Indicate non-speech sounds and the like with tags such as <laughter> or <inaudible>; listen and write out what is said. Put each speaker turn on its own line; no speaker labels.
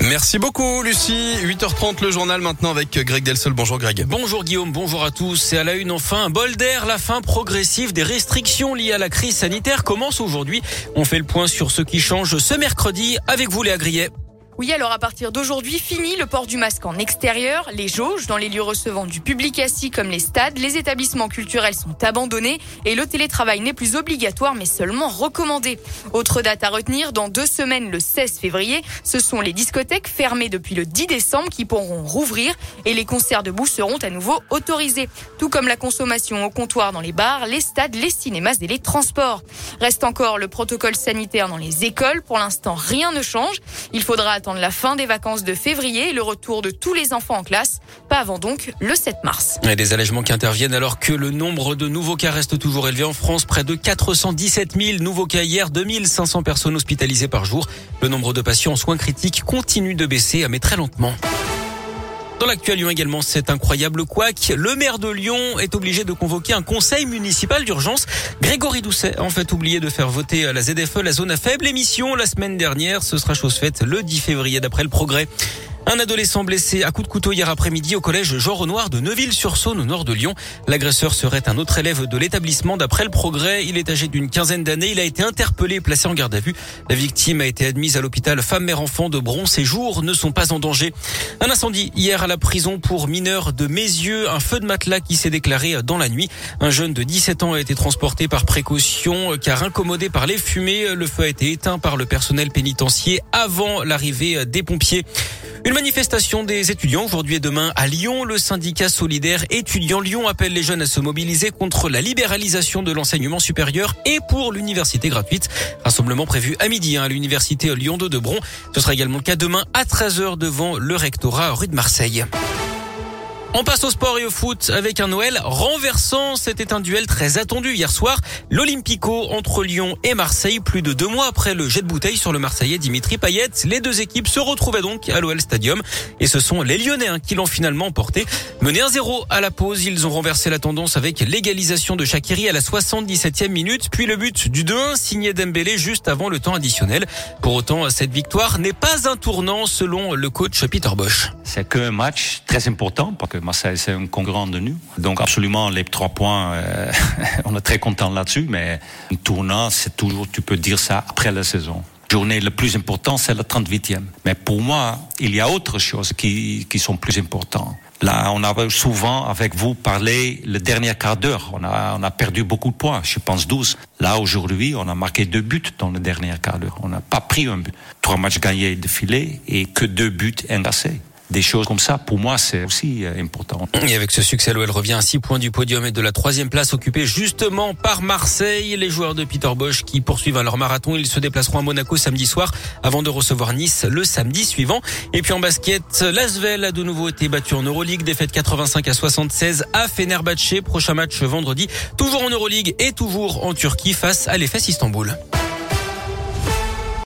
Merci beaucoup Lucie. 8h30 le journal maintenant avec Greg Delsol. Bonjour Greg.
Bonjour Guillaume, bonjour à tous. C'est à la une enfin un bol d'air. La fin progressive des restrictions liées à la crise sanitaire commence aujourd'hui. On fait le point sur ce qui change ce mercredi avec vous Léa Grillet.
Oui, alors à partir d'aujourd'hui, fini le port du masque en extérieur. Les jauges dans les lieux recevant du public assis comme les stades, les établissements culturels sont abandonnés et le télétravail n'est plus obligatoire mais seulement recommandé. Autre date à retenir, dans deux semaines, le 16 février, ce sont les discothèques fermées depuis le 10 décembre qui pourront rouvrir et les concerts debout seront à nouveau autorisés. Tout comme la consommation au comptoir dans les bars, les stades, les cinémas et les transports. Reste encore le protocole sanitaire dans les écoles. Pour l'instant, rien ne change. Il faudra de la fin des vacances de février et le retour de tous les enfants en classe, pas avant donc le 7 mars.
Et des allègements qui interviennent alors que le nombre de nouveaux cas reste toujours élevé en France, près de 417 000 nouveaux cas hier, 2500 personnes hospitalisées par jour. Le nombre de patients en soins critiques continue de baisser, mais très lentement. Dans l'actuel Lyon également, cet incroyable couac. Le maire de Lyon est obligé de convoquer un conseil municipal d'urgence. Grégory Doucet a en fait oublié de faire voter la ZFE, la zone à faible émission, la semaine dernière. Ce sera chose faite le 10 février d'après le progrès. Un adolescent blessé à coup de couteau hier après-midi au collège Jean Renoir de Neuville-sur-Saône au nord de Lyon. L'agresseur serait un autre élève de l'établissement d'après le progrès. Il est âgé d'une quinzaine d'années. Il a été interpellé et placé en garde à vue. La victime a été admise à l'hôpital femme-mère-enfant de Bron. Ses jours ne sont pas en danger. Un incendie hier à la prison pour mineurs de Mézieux. Un feu de matelas qui s'est déclaré dans la nuit. Un jeune de 17 ans a été transporté par précaution car incommodé par les fumées. Le feu a été éteint par le personnel pénitentiaire avant l'arrivée des pompiers. Une manifestation des étudiants aujourd'hui et demain à Lyon. Le syndicat solidaire étudiant Lyon appelle les jeunes à se mobiliser contre la libéralisation de l'enseignement supérieur et pour l'université gratuite. Rassemblement prévu à midi hein, à l'université Lyon 2 de Bron. Ce sera également le cas demain à 13h devant le rectorat rue de Marseille. On passe au sport et au foot avec un Noël renversant. C'était un duel très attendu hier soir. L'Olympico entre Lyon et Marseille. Plus de deux mois après le jet de bouteille sur le Marseillais Dimitri Payet. Les deux équipes se retrouvaient donc à l'OL Stadium. Et ce sont les Lyonnais hein, qui l'ont finalement emporté. Mené 1-0 à la pause, ils ont renversé la tendance avec l'égalisation de Shakiri à la 77e minute. Puis le but du 2-1 signé Dembélé juste avant le temps additionnel. Pour autant, cette victoire n'est pas un tournant selon le coach Peter Bosch.
C'est qu'un match très important parce que Marseille, c'est un concurrent de nous. Donc, absolument, les trois points, euh, <laughs> on est très content là-dessus, mais un tournant, c'est toujours, tu peux dire ça après la saison. Journée le plus important, c'est la 38e. Mais pour moi, il y a autre choses qui, qui sont plus importantes. Là, on a souvent, avec vous, parlé le dernier quart d'heure. On a, on a perdu beaucoup de points, je pense 12. Là, aujourd'hui, on a marqué deux buts dans le dernier quart d'heure. On n'a pas pris un but. Trois matchs gagnés de filet et que deux buts incassés des choses comme ça, pour moi, c'est aussi euh, important.
Et avec ce succès, l'OL revient à 6 points du podium et de la troisième place occupée justement par Marseille. Les joueurs de Peter Bosch qui poursuivent leur marathon, ils se déplaceront à Monaco samedi soir avant de recevoir Nice le samedi suivant. Et puis en basket, l'Asvel a de nouveau été battu en Euroleague, défaite 85 à 76 à Fenerbahçe. Prochain match vendredi, toujours en Euroleague et toujours en Turquie face à l'EFS Istanbul.